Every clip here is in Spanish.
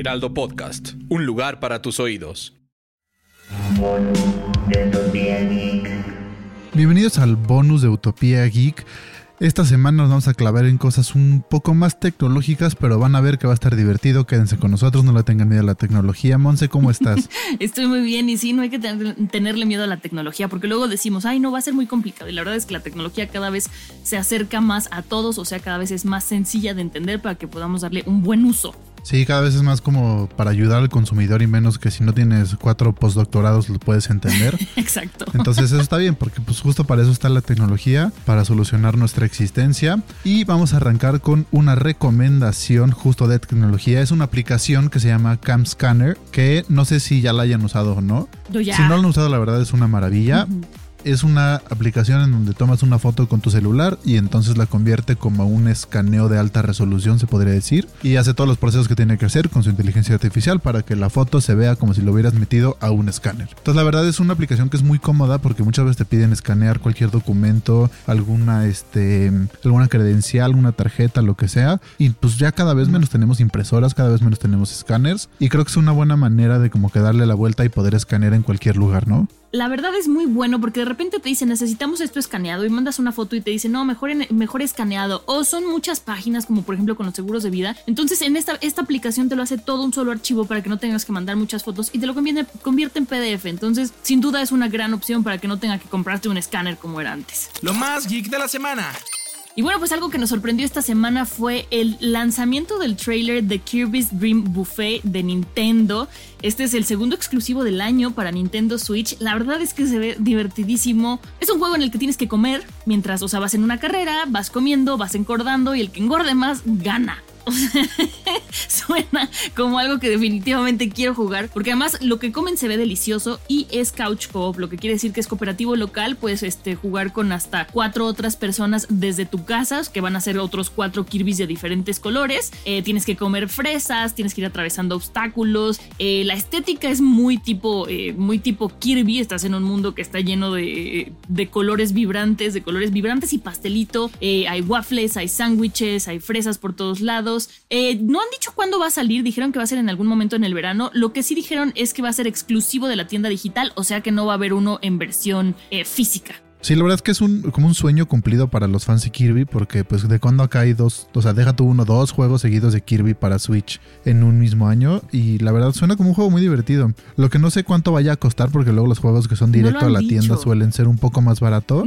Heraldo Podcast, un lugar para tus oídos. Bienvenidos al bonus de Utopía Geek. Esta semana nos vamos a clavar en cosas un poco más tecnológicas, pero van a ver que va a estar divertido. Quédense con nosotros, no le tengan miedo a la tecnología. Monse, ¿cómo estás? Estoy muy bien y sí, no hay que tenerle miedo a la tecnología, porque luego decimos, ay, no va a ser muy complicado. Y la verdad es que la tecnología cada vez se acerca más a todos, o sea, cada vez es más sencilla de entender para que podamos darle un buen uso. Sí, cada vez es más como para ayudar al consumidor y menos que si no tienes cuatro postdoctorados lo puedes entender. Exacto. Entonces eso está bien porque pues justo para eso está la tecnología, para solucionar nuestra existencia. Y vamos a arrancar con una recomendación justo de tecnología. Es una aplicación que se llama Cam Scanner que no sé si ya la hayan usado o no. Yo ya. Si no la han usado la verdad es una maravilla es una aplicación en donde tomas una foto con tu celular y entonces la convierte como un escaneo de alta resolución, se podría decir, y hace todos los procesos que tiene que hacer con su inteligencia artificial para que la foto se vea como si lo hubieras metido a un escáner. Entonces la verdad es una aplicación que es muy cómoda porque muchas veces te piden escanear cualquier documento, alguna este alguna credencial, alguna tarjeta, lo que sea, y pues ya cada vez menos tenemos impresoras, cada vez menos tenemos escáneres y creo que es una buena manera de como que darle la vuelta y poder escanear en cualquier lugar, ¿no? La verdad es muy bueno porque de repente te dicen necesitamos esto escaneado y mandas una foto y te dicen no, mejor, mejor escaneado. O son muchas páginas como por ejemplo con los seguros de vida. Entonces en esta, esta aplicación te lo hace todo un solo archivo para que no tengas que mandar muchas fotos y te lo convierte, en PDF. Entonces sin duda es una gran opción para que no tenga que comprarte un escáner como era antes. Lo más geek de la semana. Y bueno, pues algo que nos sorprendió esta semana fue el lanzamiento del trailer de Kirby's Dream Buffet de Nintendo. Este es el segundo exclusivo del año para Nintendo Switch. La verdad es que se ve divertidísimo. Es un juego en el que tienes que comer mientras, o sea, vas en una carrera, vas comiendo, vas engordando y el que engorde más gana. suena como algo que definitivamente quiero jugar, porque además lo que comen se ve delicioso y es couch co-op, lo que quiere decir que es cooperativo local, puedes este, jugar con hasta cuatro otras personas desde tu casa, que van a ser otros cuatro Kirby's de diferentes colores. Eh, tienes que comer fresas, tienes que ir atravesando obstáculos. Eh, la estética es muy tipo, eh, muy tipo Kirby, estás en un mundo que está lleno de colores vibrantes, de colores vibrantes y pastelito. hay waffles, hay sándwiches, hay fresas por todos lados. Eh, no han dicho cuándo va a salir, dijeron que va a ser en algún momento en el verano. Lo que sí dijeron es que va a ser exclusivo de la tienda digital, o sea que no va a haber uno en versión eh, física. Sí, la verdad es que es un, como un sueño cumplido para los fans de Kirby, porque pues de cuando acá hay dos, o sea, deja tú uno, dos juegos seguidos de Kirby para Switch en un mismo año, y la verdad suena como un juego muy divertido. Lo que no sé cuánto vaya a costar, porque luego los juegos que son directo a la tienda suelen ser un poco más barato.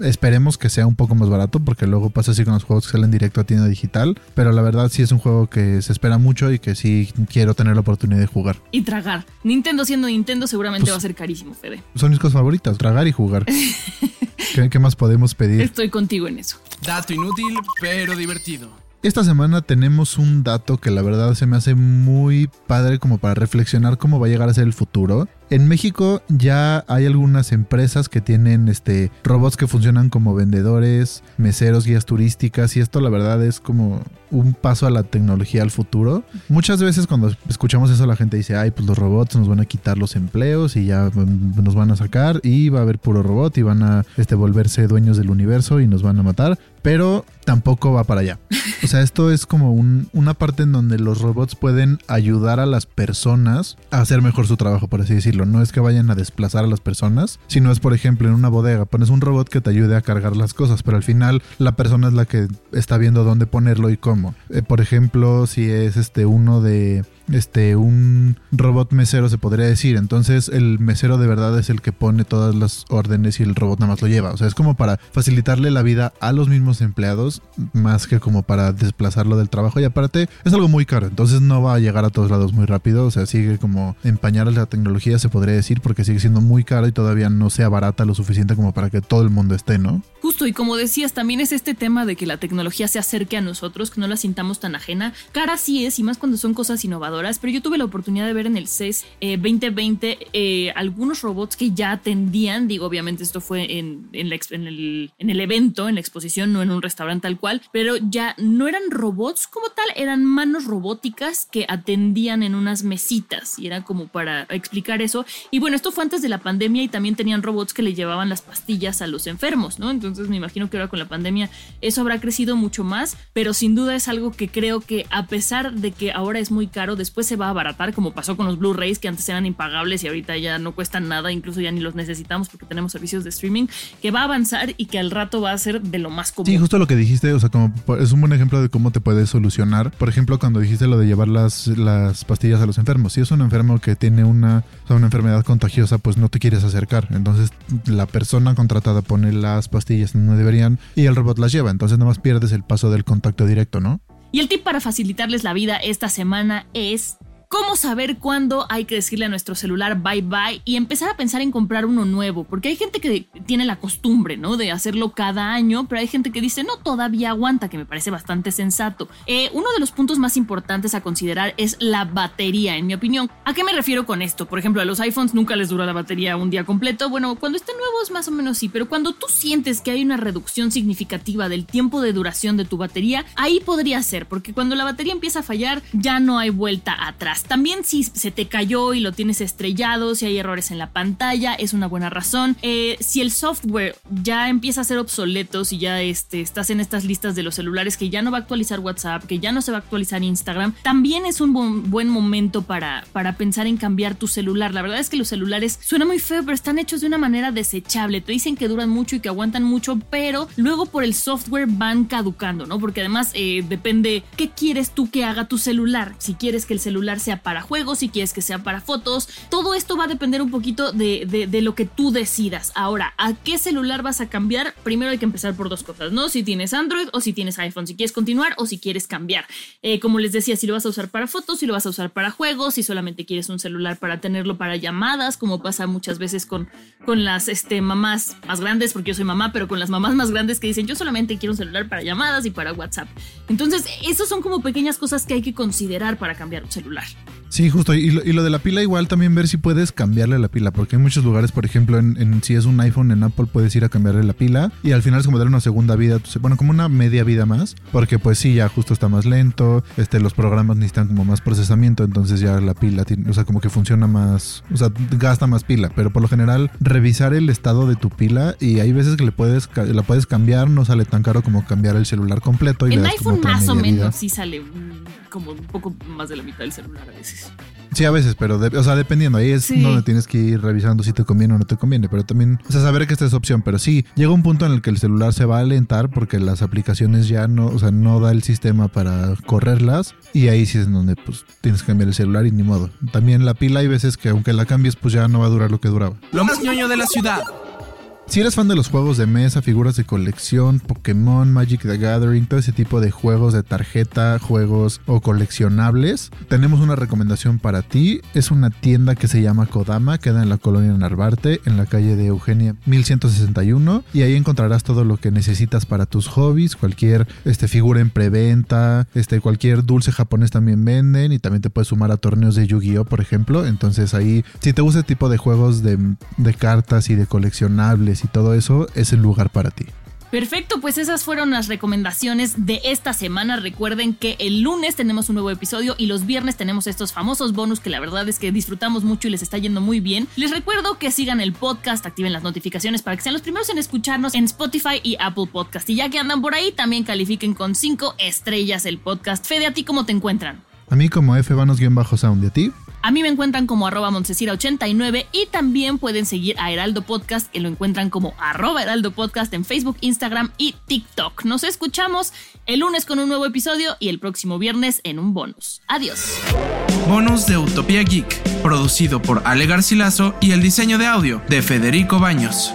Esperemos que sea un poco más barato, porque luego pasa así con los juegos que salen directo a tienda digital, pero la verdad sí es un juego que se espera mucho y que sí quiero tener la oportunidad de jugar. Y tragar. Nintendo siendo Nintendo seguramente pues va a ser carísimo, Fede. Son mis cosas favoritas, tragar y jugar. ¿Qué, más podemos pedir? Estoy contigo en eso. Dato inútil, pero divertido. Esta semana tenemos un dato que la verdad se me hace muy padre como para reflexionar cómo va a llegar a ser el futuro. En México ya hay algunas empresas que tienen este robots que funcionan como vendedores, meseros, guías turísticas y esto la verdad es como un paso a la tecnología al futuro. Muchas veces cuando escuchamos eso la gente dice, "Ay, pues los robots nos van a quitar los empleos y ya nos van a sacar y va a haber puro robot y van a este volverse dueños del universo y nos van a matar." Pero tampoco va para allá. O sea, esto es como una parte en donde los robots pueden ayudar a las personas a hacer mejor su trabajo, por así decirlo no es que vayan a desplazar a las personas, sino es, por ejemplo, en una bodega, pones un robot que te ayude a cargar las cosas, pero al final la persona es la que está viendo dónde ponerlo y cómo. Eh, por ejemplo, si es este uno de este un robot mesero se podría decir. Entonces el mesero de verdad es el que pone todas las órdenes y el robot nada más lo lleva. O sea, es como para facilitarle la vida a los mismos empleados más que como para desplazarlo del trabajo. Y aparte es algo muy caro, entonces no va a llegar a todos lados muy rápido. O sea, sigue como empañar la tecnología se podría decir porque sigue siendo muy caro y todavía no sea barata lo suficiente como para que todo el mundo esté, ¿no? Justo, y como decías, también es este tema de que la tecnología se acerque a nosotros, que no la sintamos tan ajena. Cara sí es, y más cuando son cosas innovadoras, pero yo tuve la oportunidad de ver en el CES 2020 eh, eh, algunos robots que ya atendían, digo, obviamente esto fue en, el, en el evento, en la exposición, no en un restaurante tal cual, pero ya no eran robots como tal, eran manos robóticas que atendían en unas mesitas, y era como para explicar eso. Y bueno, esto fue antes de la pandemia y también tenían robots que le llevaban las pastillas a los enfermos, ¿no? Entonces me imagino que ahora con la pandemia eso habrá crecido mucho más, pero sin duda es algo que creo que a pesar de que ahora es muy caro, después se va a abaratar, como pasó con los Blu-rays que antes eran impagables y ahorita ya no cuestan nada, incluso ya ni los necesitamos porque tenemos servicios de streaming, que va a avanzar y que al rato va a ser de lo más común. Sí, justo lo que dijiste, o sea, como es un buen ejemplo de cómo te puedes solucionar. Por ejemplo, cuando dijiste lo de llevar las, las pastillas a los enfermos, si es un enfermo que tiene una, una enfermedad contagiosa, pues no te quieres acercar. Entonces la persona contratada pone las pastillas donde deberían y el robot las lleva. Entonces nada más pierdes el paso del contacto directo, ¿no? Y el tip para facilitarles la vida esta semana es cómo saber cuándo hay que decirle a nuestro celular bye bye y empezar a pensar en comprar uno nuevo, porque hay gente que tiene la costumbre, ¿no? De hacerlo cada año, pero hay gente que dice, no, todavía aguanta, que me parece bastante sensato. Eh, uno de los puntos más importantes a considerar es la batería, en mi opinión. ¿A qué me refiero con esto? Por ejemplo, a los iPhones nunca les dura la batería un día completo. Bueno, cuando estén nuevos más o menos sí, pero cuando tú sientes que hay una reducción significativa del tiempo de duración de tu batería, ahí podría ser, porque cuando la batería empieza a fallar, ya no hay vuelta atrás. También si se te cayó y lo tienes estrellado, si hay errores en la pantalla, es una buena razón. Eh, si el software ya empieza a ser obsoleto, si ya este, estás en estas listas de los celulares que ya no va a actualizar WhatsApp, que ya no se va a actualizar Instagram, también es un buen momento para, para pensar en cambiar tu celular. La verdad es que los celulares suena muy feo, pero están hechos de una manera desechable. Te dicen que duran mucho y que aguantan mucho, pero luego por el software van caducando, ¿no? Porque además eh, depende qué quieres tú que haga tu celular. Si quieres que el celular sea para juegos, si quieres que sea para fotos. Todo esto va a depender un poquito de, lo que tú decidas. Ahora, ¿a qué celular vas a cambiar? Primero hay que empezar por dos cosas, ¿no? Si tienes Android o si tienes iPhone, si quieres continuar o si quieres cambiar. Eh, como les decía, si lo vas a usar para fotos, si lo vas a usar para juegos, si solamente quieres un celular para tenerlo para llamadas, como pasa muchas veces con, con las este, mamás más grandes, porque yo soy mamá, pero con las mamás más grandes que dicen yo solamente quiero un celular para llamadas y para WhatsApp. Entonces, esos son como pequeñas cosas que hay que considerar para cambiar un celular. much. Sí, justo. Y lo, de la pila, igual también ver si puedes cambiarle la pila. Porque hay muchos lugares, por ejemplo, en, si es un iPhone en Apple, puedes ir a cambiarle la pila. Y al final es como darle una segunda vida. Bueno, como una media vida más. Porque pues sí, ya justo está más lento. Este, los programas necesitan como más procesamiento. Entonces ya la pila, tiene, o sea, como que funciona más. O sea, gasta más pila. Pero por lo general, revisar el estado de tu pila. Y hay veces que le puedes, la puedes cambiar. No sale tan caro como cambiar el celular completo. Y en iPhone más o menos sí sale como un poco más de la mitad del celular a veces. Sí, a veces, pero o sea, dependiendo, ahí es donde tienes que ir revisando si te conviene o no te conviene, pero también, o sea, saber que esta es opción, pero sí, llega un punto en el que el celular se va a alentar porque las aplicaciones ya no, o sea, no da el sistema para correrlas y ahí sí es donde pues tienes que cambiar el celular y ni modo. También la pila hay veces que aunque la cambies pues ya no va a durar lo que duraba. Lo más ñoño de la ciudad. Si eres fan de los juegos de mesa, figuras de colección, Pokémon, Magic the Gathering, todo ese tipo de juegos de tarjeta, juegos o coleccionables, tenemos una recomendación para ti. Es una tienda que se llama Kodama, queda en la colonia Narvarte, en la calle de Eugenia 1161, y ahí encontrarás todo lo que necesitas para tus hobbies, cualquier este, figura en preventa, este, cualquier dulce japonés también venden, y también te puedes sumar a torneos de Yu-Gi-Oh, por ejemplo. Entonces ahí, si te gusta este tipo de juegos de cartas y de coleccionables, y todo eso, es el lugar para ti. Perfecto, pues esas fueron las recomendaciones de esta semana. Recuerden que el lunes tenemos un nuevo episodio y los viernes tenemos estos famosos bonus que la verdad es que disfrutamos mucho y les está yendo muy bien. Les recuerdo que sigan el podcast, activen las notificaciones para que sean los primeros en escucharnos en Spotify y Apple Podcast. Y ya que andan por ahí, también califiquen con 5 estrellas el podcast. Fede, ¿a ti cómo te encuentran? A mí como F sound ¿y a ti? A mí me encuentran como arroba 89 y también pueden seguir a Heraldo Podcast, que lo encuentran como arroba Heraldo Podcast en Facebook, Instagram y TikTok. Nos escuchamos el lunes con un nuevo episodio y el próximo viernes en un bonus. Adiós. Bonus de Utopía Geek, producido por Ale Garcilaso y el diseño de audio de Federico Baños.